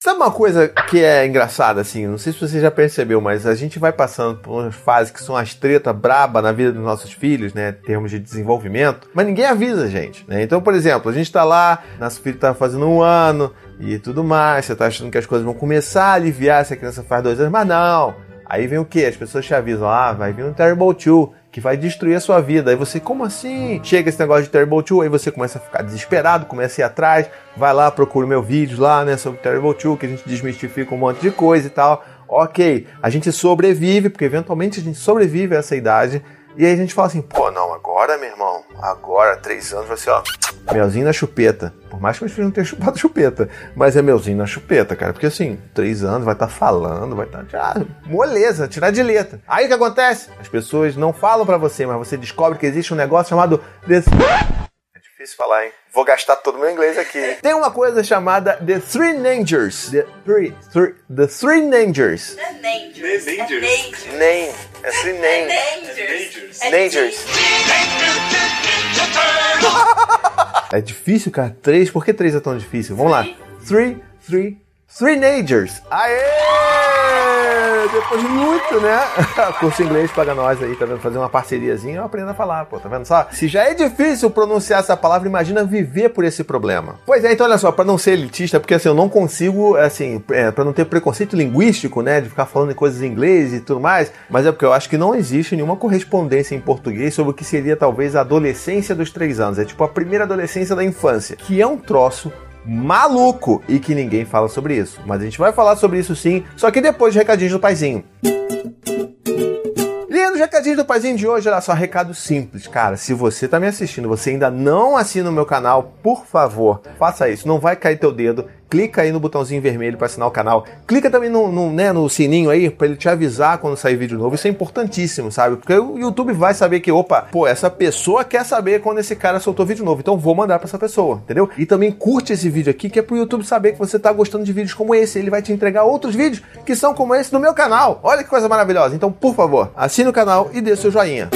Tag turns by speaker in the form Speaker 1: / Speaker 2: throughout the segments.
Speaker 1: Sabe uma coisa que é engraçada, assim? Não sei se você já percebeu, mas a gente vai passando por umas fases que são as treta braba na vida dos nossos filhos, né? Em termos de desenvolvimento, mas ninguém avisa a gente, né? Então, por exemplo, a gente tá lá, nosso filho tá fazendo um ano e tudo mais, você tá achando que as coisas vão começar a aliviar se a criança faz dois anos, mas não! Aí vem o que? As pessoas te avisam, ah, vai vir um Terrible 2 que vai destruir a sua vida. Aí você, como assim? Chega esse negócio de Terrible 2, aí você começa a ficar desesperado, começa a ir atrás, vai lá, procura o meu vídeo lá, né, sobre Terrible 2, que a gente desmistifica um monte de coisa e tal. Ok, a gente sobrevive, porque eventualmente a gente sobrevive a essa idade, e aí a gente fala assim, pô, não, agora, meu irmão, agora, três anos, vai ser, ó, melzinho na chupeta. Por mais que meus filhos não tenham chupado chupeta, mas é melzinho na chupeta, cara. Porque assim, três anos vai estar tá falando, vai estar. Tá, ah, moleza, tirar de letra. Aí o que acontece? As pessoas não falam para você, mas você descobre que existe um negócio chamado. Difícil falar, hein? Vou gastar todo o meu inglês aqui. Tem uma coisa chamada The Three Nangers. The Three, three The Three Nangers.
Speaker 2: The Nangers.
Speaker 3: The Nangers.
Speaker 2: É
Speaker 1: Name. É Three Nangers.
Speaker 2: Nangers.
Speaker 3: É
Speaker 1: Nangers. É difícil, cara. Três. Por que três é tão difícil? Vamos lá. Three, three, three Nagers. Aê! Depois de muito, né? Curso inglês paga nós aí, tá vendo? Fazer uma parceriazinha, eu aprendo a falar, pô, tá vendo só? Se já é difícil pronunciar essa palavra, imagina viver por esse problema. Pois é, então olha só, para não ser elitista, porque assim, eu não consigo, assim, é, para não ter preconceito linguístico, né, de ficar falando em coisas em inglês e tudo mais, mas é porque eu acho que não existe nenhuma correspondência em português sobre o que seria talvez a adolescência dos três anos. É tipo a primeira adolescência da infância, que é um troço maluco e que ninguém fala sobre isso. Mas a gente vai falar sobre isso sim, só que depois de recadinhos do paizinho. Lindo recadinho do paizinho de hoje, olha só, recado simples, cara. Se você tá me assistindo, você ainda não assina o meu canal, por favor, faça isso. Não vai cair teu dedo clica aí no botãozinho vermelho para assinar o canal. Clica também no, no, né, no sininho aí para ele te avisar quando sair vídeo novo. Isso é importantíssimo, sabe? Porque o YouTube vai saber que, opa, pô, essa pessoa quer saber quando esse cara soltou vídeo novo. Então vou mandar para essa pessoa, entendeu? E também curte esse vídeo aqui, que é pro YouTube saber que você tá gostando de vídeos como esse. Ele vai te entregar outros vídeos que são como esse do meu canal. Olha que coisa maravilhosa. Então, por favor, assine o canal e dê seu joinha.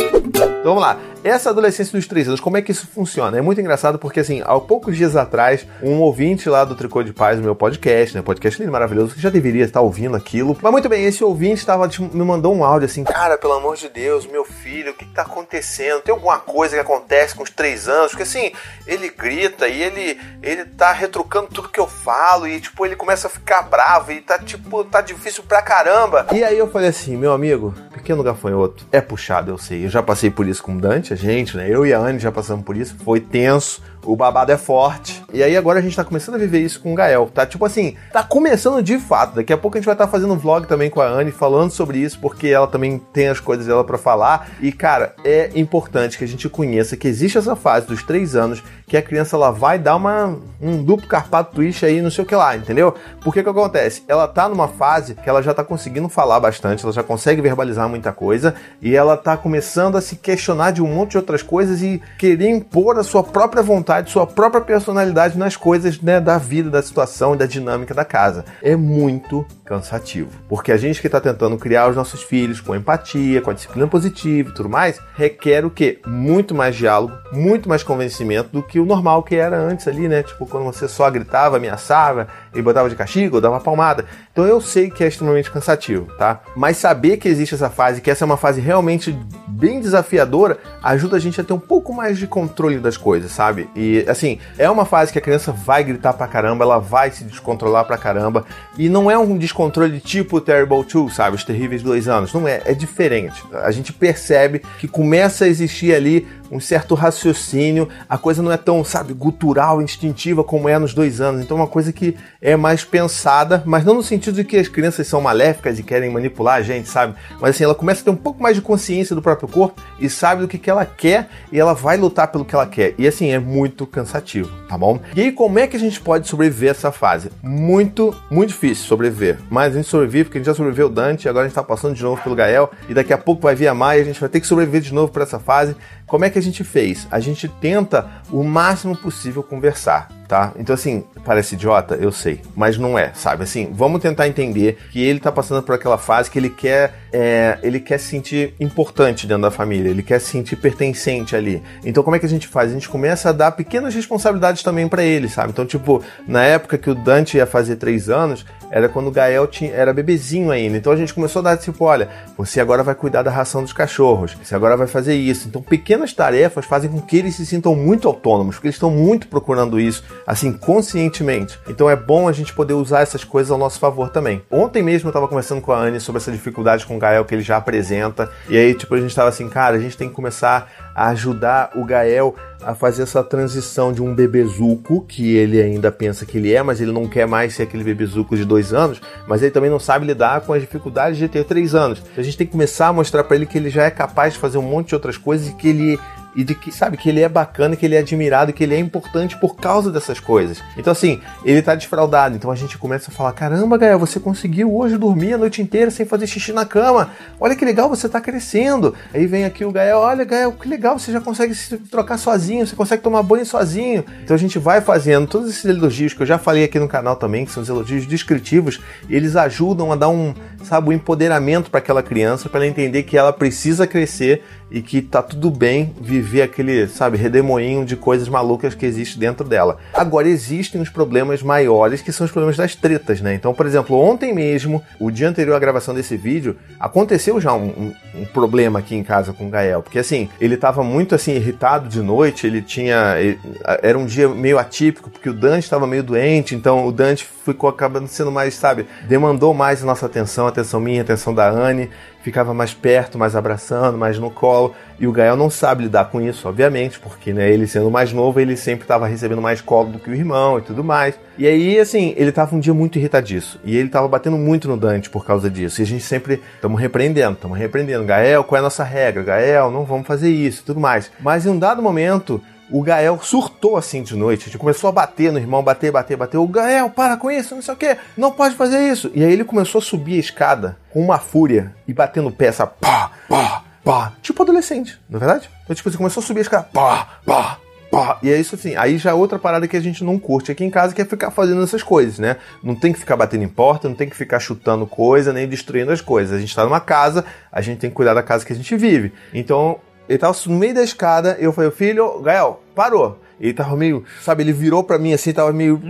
Speaker 1: Então vamos lá. Essa adolescência dos três anos, como é que isso funciona? É muito engraçado porque, assim, há poucos dias atrás, um ouvinte lá do Tricô de Paz, do meu podcast, né? Podcast lindo, maravilhoso, que já deveria estar ouvindo aquilo. Mas muito bem, esse ouvinte estava me mandou um áudio assim, cara, pelo amor de Deus, meu filho, o que está acontecendo? Tem alguma coisa que acontece com os três anos? Porque assim, ele grita e ele, ele tá retrucando tudo que eu falo e, tipo, ele começa a ficar bravo e tá, tipo, tá difícil pra caramba. E aí eu falei assim, meu amigo, pequeno gafanhoto, é puxado, eu sei. Eu já passei por isso com o Dante, a gente, né? Eu e a Anne já passamos por isso. Foi tenso o babado é forte. E aí agora a gente tá começando a viver isso com o Gael, tá? Tipo assim, tá começando de fato. Daqui a pouco a gente vai estar tá fazendo um vlog também com a Anne, falando sobre isso, porque ela também tem as coisas dela para falar. E, cara, é importante que a gente conheça que existe essa fase dos três anos, que a criança ela vai dar uma, um duplo carpado twist aí, não sei o que lá, entendeu? Porque que acontece? Ela tá numa fase que ela já tá conseguindo falar bastante, ela já consegue verbalizar muita coisa, e ela tá começando a se questionar de um monte de outras coisas e querer impor a sua própria vontade vontade, sua própria personalidade nas coisas né, da vida, da situação da dinâmica da casa. É muito cansativo. Porque a gente que está tentando criar os nossos filhos com empatia, com a disciplina positiva e tudo mais, requer o quê? Muito mais diálogo, muito mais convencimento do que o normal que era antes ali, né? Tipo, quando você só gritava, ameaçava e botava de castigo, ou dava uma palmada. Então eu sei que é extremamente cansativo, tá? Mas saber que existe essa fase, que essa é uma fase realmente bem desafiadora, ajuda a gente a ter um pouco mais de controle das coisas, sabe? E assim, é uma fase que a criança vai gritar pra caramba, ela vai se descontrolar pra caramba, e não é um descontrole tipo Terrible 2, sabe? Os terríveis dois anos. Não é, é diferente. A gente percebe que começa a existir ali um certo raciocínio, a coisa não é tão, sabe, gutural, instintiva como é nos dois anos. Então, é uma coisa que é mais pensada, mas não no sentido de que as crianças são maléficas e querem manipular a gente, sabe? Mas assim, ela começa a ter um pouco mais de consciência do próprio corpo e sabe do que, que ela quer e ela vai lutar pelo que ela quer. E assim, é muito cansativo, tá bom? E aí, como é que a gente pode sobreviver a essa fase? Muito, muito difícil sobreviver. Mas a gente sobrevive porque a gente já sobreviveu Dante, agora a gente tá passando de novo pelo Gael e daqui a pouco vai vir a Maia, a gente vai ter que sobreviver de novo para essa fase. Como é que a gente fez? A gente tenta o máximo possível conversar tá? Então, assim, parece idiota, eu sei, mas não é, sabe? Assim, vamos tentar entender que ele tá passando por aquela fase que ele quer, é, ele quer se sentir importante dentro da família, ele quer se sentir pertencente ali. Então, como é que a gente faz? A gente começa a dar pequenas responsabilidades também para ele, sabe? Então, tipo, na época que o Dante ia fazer três anos, era quando o Gael tinha, era bebezinho ainda. Então a gente começou a dar tipo, olha, você agora vai cuidar da ração dos cachorros, você agora vai fazer isso. Então pequenas tarefas fazem com que eles se sintam muito autônomos, porque eles estão muito procurando isso, assim, conscientemente. Então é bom a gente poder usar essas coisas ao nosso favor também. Ontem mesmo eu estava conversando com a Anne sobre essa dificuldade com o Gael que ele já apresenta, e aí, tipo, a gente estava assim, cara, a gente tem que começar a ajudar o Gael a fazer essa transição de um bebezuco, que ele ainda pensa que ele é, mas ele não quer mais ser aquele bebezuco de dois anos, mas ele também não sabe lidar com as dificuldades de ter três anos. A gente tem que começar a mostrar para ele que ele já é capaz de fazer um monte de outras coisas e que ele e de que, sabe, que ele é bacana, que ele é admirado, que ele é importante por causa dessas coisas. Então, assim, ele tá desfraudado. Então a gente começa a falar: caramba, Gael, você conseguiu hoje dormir a noite inteira sem fazer xixi na cama. Olha que legal, você tá crescendo. Aí vem aqui o Gael: olha, Gael, que legal, você já consegue se trocar sozinho, você consegue tomar banho sozinho. Então a gente vai fazendo todos esses elogios que eu já falei aqui no canal também, que são os elogios descritivos, eles ajudam a dar um, sabe, um empoderamento para aquela criança, para ela entender que ela precisa crescer e que tá tudo bem viver aquele, sabe, redemoinho de coisas malucas que existe dentro dela. Agora existem os problemas maiores, que são os problemas das tretas, né? Então, por exemplo, ontem mesmo, o dia anterior à gravação desse vídeo, aconteceu já um, um, um problema aqui em casa com o Gael, porque assim, ele tava muito assim irritado de noite, ele tinha ele, era um dia meio atípico, porque o Dante estava meio doente, então o Dante ficou acabando sendo mais, sabe, demandou mais a nossa atenção, a atenção minha, a atenção da Anne, ficava mais perto, mais abraçando, mais no colo. E o Gael não sabe lidar com isso, obviamente, porque né, ele sendo mais novo, ele sempre estava recebendo mais colo do que o irmão e tudo mais. E aí, assim, ele estava um dia muito irritadiço. E ele estava batendo muito no Dante por causa disso. E a gente sempre estamos repreendendo, estamos repreendendo. Gael, qual é a nossa regra? Gael, não vamos fazer isso e tudo mais. Mas em um dado momento, o Gael surtou assim de noite. Ele começou a bater no irmão, bater, bater, bater. O Gael, para com isso, não sei o que, não pode fazer isso. E aí ele começou a subir a escada com uma fúria e batendo o pé, essa pá, pá, pá. Tipo adolescente, não é verdade? Então, tipo, você começou a subir a escada, pá, pá, pá. E é isso assim. Aí já é outra parada que a gente não curte aqui em casa, que é ficar fazendo essas coisas, né? Não tem que ficar batendo em porta, não tem que ficar chutando coisa, nem destruindo as coisas. A gente tá numa casa, a gente tem que cuidar da casa que a gente vive. Então, ele tava no meio da escada, eu falei, filho, Gael, parou. Ele tava meio, sabe, ele virou pra mim assim, tava meio,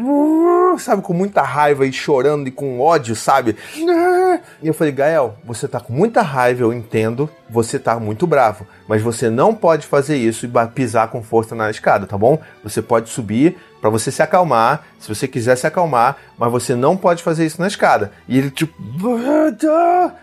Speaker 1: sabe, com muita raiva e chorando e com ódio, sabe? E eu falei, Gael, você tá com muita raiva, eu entendo, você tá muito bravo, mas você não pode fazer isso e pisar com força na escada, tá bom? Você pode subir para você se acalmar, se você quiser se acalmar, mas você não pode fazer isso na escada. E ele tipo,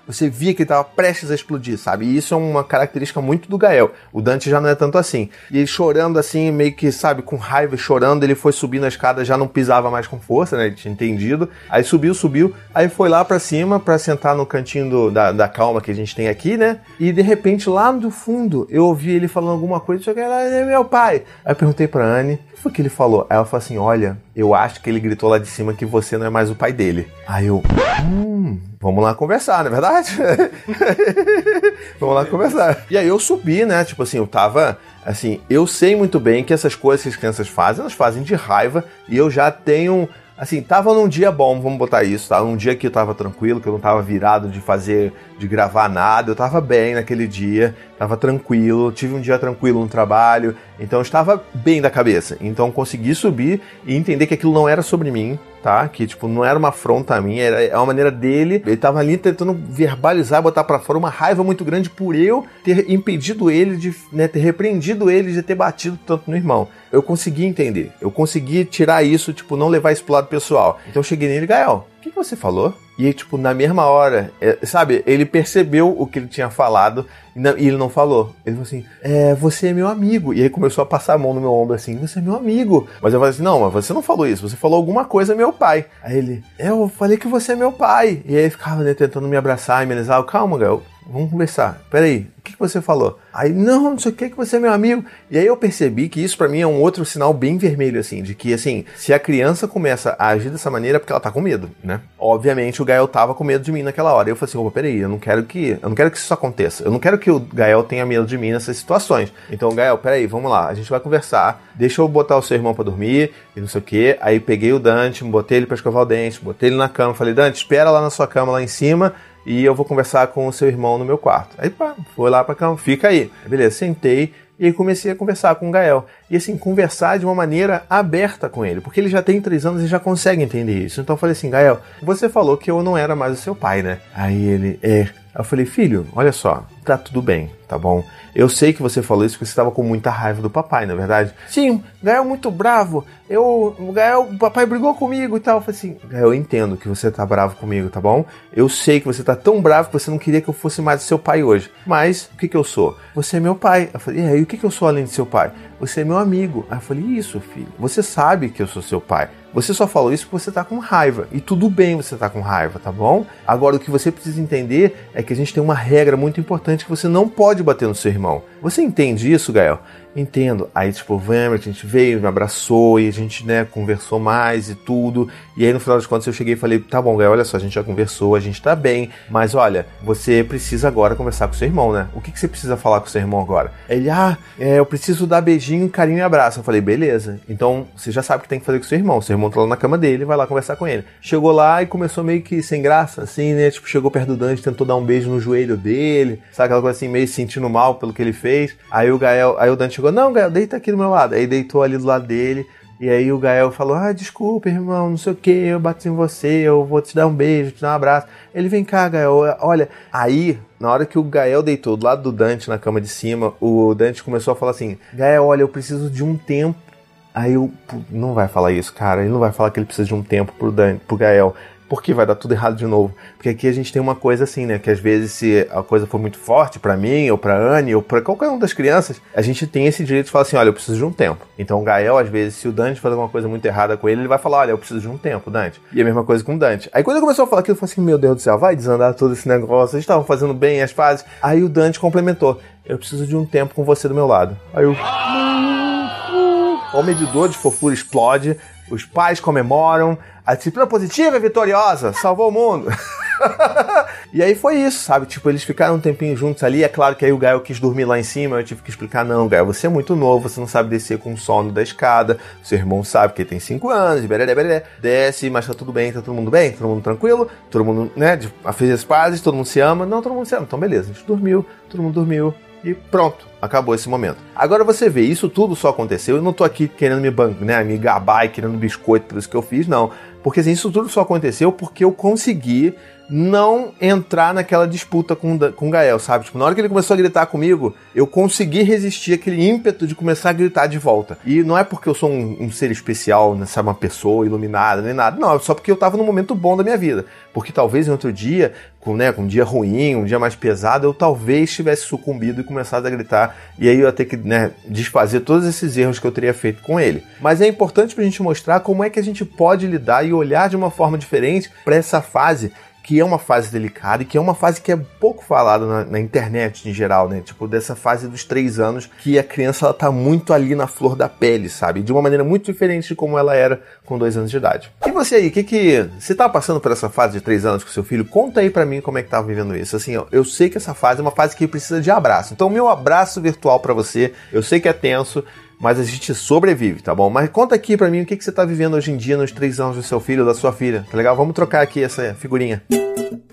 Speaker 1: você via que ele tava prestes a explodir, sabe? E isso é uma característica muito do Gael. O Dante já não é tanto assim. E ele chorando assim, meio que, sabe, com raiva, chorando, ele foi subir na escada, já não pisava mais com força, né? Ele tinha entendido. Aí subiu, subiu, aí foi lá para cima para sentar no cantinho do, da, da calma que a gente tem aqui, né? E de repente, lá do fundo, eu ouvi ele falando alguma coisa, eu é meu pai. Aí eu perguntei pra Anne, o que foi que ele falou? Aí ela falou assim: Olha, eu acho que ele gritou lá de cima que você não é mais o pai dele. Aí eu, hum, vamos lá conversar, não é verdade? vamos lá conversar. E aí eu subi, né? Tipo assim, eu tava. Assim, eu sei muito bem que essas coisas que as crianças fazem, elas fazem de raiva e eu já tenho assim, tava num dia bom, vamos botar isso, tá? Um dia que eu tava tranquilo, que eu não tava virado de fazer, de gravar nada, eu tava bem naquele dia, tava tranquilo, tive um dia tranquilo no trabalho, então eu estava bem da cabeça. Então consegui subir e entender que aquilo não era sobre mim, tá? Que, tipo, não era uma afronta a mim, era é uma maneira dele. Ele tava ali tentando verbalizar, botar para fora uma raiva muito grande por eu ter impedido ele de, né, ter repreendido ele de ter batido tanto no irmão. Eu consegui entender, eu consegui tirar isso, tipo, não levar isso pro lado pessoal. Então eu cheguei nele, Gael, o que, que você falou? E aí, tipo, na mesma hora, é, sabe, ele percebeu o que ele tinha falado e, não, e, ele não falou. Ele falou assim: É, você é meu amigo. E aí começou a passar a mão no meu ombro assim: Você é meu amigo. Mas eu falei assim: Não, mas você não falou isso. Você falou alguma coisa, meu pai. Aí ele: é, Eu falei que você é meu pai. E aí ficava, né, tentando me abraçar e me amenizar. Calma, Gael vamos conversar. Peraí, o que, que você falou? Aí, não, não sei o que, que você é meu amigo. E aí eu percebi que isso para mim é um outro sinal bem vermelho, assim, de que, assim, se a criança começa a agir dessa maneira é porque ela tá com medo, né? Obviamente o Gael tava com medo de mim naquela hora. Eu falei assim, opa, peraí, eu não quero que, eu não quero que isso aconteça. Eu não quero que o Gael tenha medo de mim nessas situações. Então, Gael, peraí, vamos lá, a gente vai conversar. Deixa eu botar o seu irmão para dormir e não sei o que. Aí peguei o Dante, botei ele pra escovar o dente, botei ele na cama, falei, Dante, espera lá na sua cama lá em cima e eu vou conversar com o seu irmão no meu quarto. Aí pá, foi lá pra cama, fica aí. Beleza, sentei e aí comecei a conversar com o Gael. E assim, conversar de uma maneira aberta com ele, porque ele já tem três anos e já consegue entender isso. Então eu falei assim, Gael, você falou que eu não era mais o seu pai, né? Aí ele, é. Eu falei, filho, olha só, tá tudo bem, tá bom? Eu sei que você falou isso porque você estava com muita raiva do papai, na é verdade? Sim, Gael muito bravo. Eu, Gael, o papai brigou comigo e tal. Eu falei assim, Gael, eu entendo que você tá bravo comigo, tá bom? Eu sei que você tá tão bravo que você não queria que eu fosse mais seu pai hoje. Mas, o que que eu sou? Você é meu pai. Eu falei, e aí, o que que eu sou além de seu pai? Você é meu amigo. Aí eu falei, isso, filho. Você sabe que eu sou seu pai. Você só falou isso porque você tá com raiva. E tudo bem você tá com raiva, tá bom? Agora o que você precisa entender é que a gente tem uma regra muito importante que você não pode bater no seu irmão. Você entende isso, Gael? Entendo. Aí, tipo, o a gente veio, me abraçou e a gente, né, conversou mais e tudo. E aí, no final das contas, eu cheguei e falei: tá bom, Gael, olha só, a gente já conversou, a gente tá bem, mas olha, você precisa agora conversar com seu irmão, né? O que, que você precisa falar com seu irmão agora? Ele, ah, é, eu preciso dar beijinho, carinho e abraço. Eu falei: beleza. Então, você já sabe o que tem que fazer com seu irmão. Seu irmão tá lá na cama dele, vai lá conversar com ele. Chegou lá e começou meio que sem graça, assim, né? Tipo, chegou perto do Dante, tentou dar um beijo no joelho dele, sabe? Aquela coisa assim, meio sentindo mal pelo que ele fez. Aí o Gael, aí o Dante chegou, não, Gael, deita aqui do meu lado. Aí deitou ali do lado dele. E aí o Gael falou: Ah, desculpa, irmão, não sei o que, eu bati em você, eu vou te dar um beijo, te dar um abraço. Ele vem cá, Gael, olha. Aí, na hora que o Gael deitou do lado do Dante na cama de cima, o Dante começou a falar assim: Gael, olha, eu preciso de um tempo. Aí eu, não vai falar isso, cara. Ele não vai falar que ele precisa de um tempo pro, Dante, pro Gael porque vai dar tudo errado de novo. Porque aqui a gente tem uma coisa assim, né? Que às vezes, se a coisa for muito forte para mim, ou pra Anne, ou pra qualquer uma das crianças, a gente tem esse direito de falar assim: olha, eu preciso de um tempo. Então o Gael, às vezes, se o Dante fazer alguma coisa muito errada com ele, ele vai falar: olha, eu preciso de um tempo, Dante. E a mesma coisa com o Dante. Aí quando ele começou a falar aquilo, eu falei assim: meu Deus do céu, vai desandar todo esse negócio, eles estavam fazendo bem as fases. Aí o Dante complementou: eu preciso de um tempo com você do meu lado. Aí eu. O medidor de fofura explode, os pais comemoram, a disciplina positiva é vitoriosa, salvou o mundo. e aí foi isso, sabe? Tipo, eles ficaram um tempinho juntos ali. É claro que aí o Gael quis dormir lá em cima. Eu tive que explicar: não, Gael, você é muito novo, você não sabe descer com sono da escada. Seu irmão sabe que ele tem 5 anos, bereré, bereré. desce, mas tá tudo bem, tá todo mundo bem, todo mundo tranquilo, todo mundo, né, fez as pazes, todo mundo se ama. Não, todo mundo se ama. Então, beleza, a gente dormiu, todo mundo dormiu e pronto, acabou esse momento. Agora você vê, isso tudo só aconteceu, eu não tô aqui querendo me, né, me gabar e querendo biscoito por isso que eu fiz, não. Porque assim, isso tudo só aconteceu porque eu consegui não entrar naquela disputa com, com o Gael, sabe? Tipo, na hora que ele começou a gritar comigo, eu consegui resistir aquele ímpeto de começar a gritar de volta. E não é porque eu sou um, um ser especial, né, sabe, uma pessoa iluminada, nem nada. Não, é só porque eu tava num momento bom da minha vida. Porque talvez em outro dia, com, né, com um dia ruim, um dia mais pesado, eu talvez tivesse sucumbido e começado a gritar. E aí eu ia ter que né, desfazer todos esses erros que eu teria feito com ele. Mas é importante pra gente mostrar como é que a gente pode lidar e olhar de uma forma diferente para essa fase que é uma fase delicada e que é uma fase que é pouco falada na, na, internet em geral, né? Tipo, dessa fase dos três anos que a criança ela tá muito ali na flor da pele, sabe? De uma maneira muito diferente de como ela era com dois anos de idade. E você aí, que que. Você tá passando por essa fase de três anos com seu filho? Conta aí para mim como é que tá vivendo isso. Assim, ó, eu sei que essa fase é uma fase que precisa de abraço. Então, meu abraço virtual para você. Eu sei que é tenso mas a gente sobrevive, tá bom? Mas conta aqui pra mim o que, que você tá vivendo hoje em dia nos três anos do seu filho ou da sua filha, tá legal? Vamos trocar aqui essa figurinha. Espero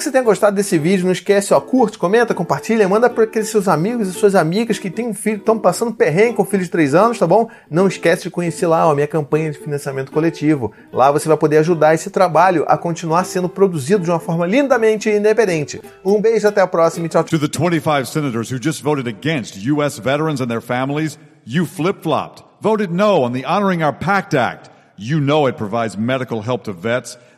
Speaker 1: que você tenha gostado desse vídeo. Não esquece, ó, curte, comenta, compartilha, manda para aqueles seus amigos e suas amigas que têm um filho, estão passando perrengue com filho de 3 anos, tá bom? Não esquece de conhecer lá a minha campanha de financiamento coletivo. Lá você vai poder ajudar esse trabalho a continuar sendo produzido de uma forma lindamente independente. Um beijo, até a próxima tchau.
Speaker 3: To the 25 senators who just voted against US veterans and their families, you flip-flopped. Voted no on the Honoring Our Pact Act. You know it provides medical help to vets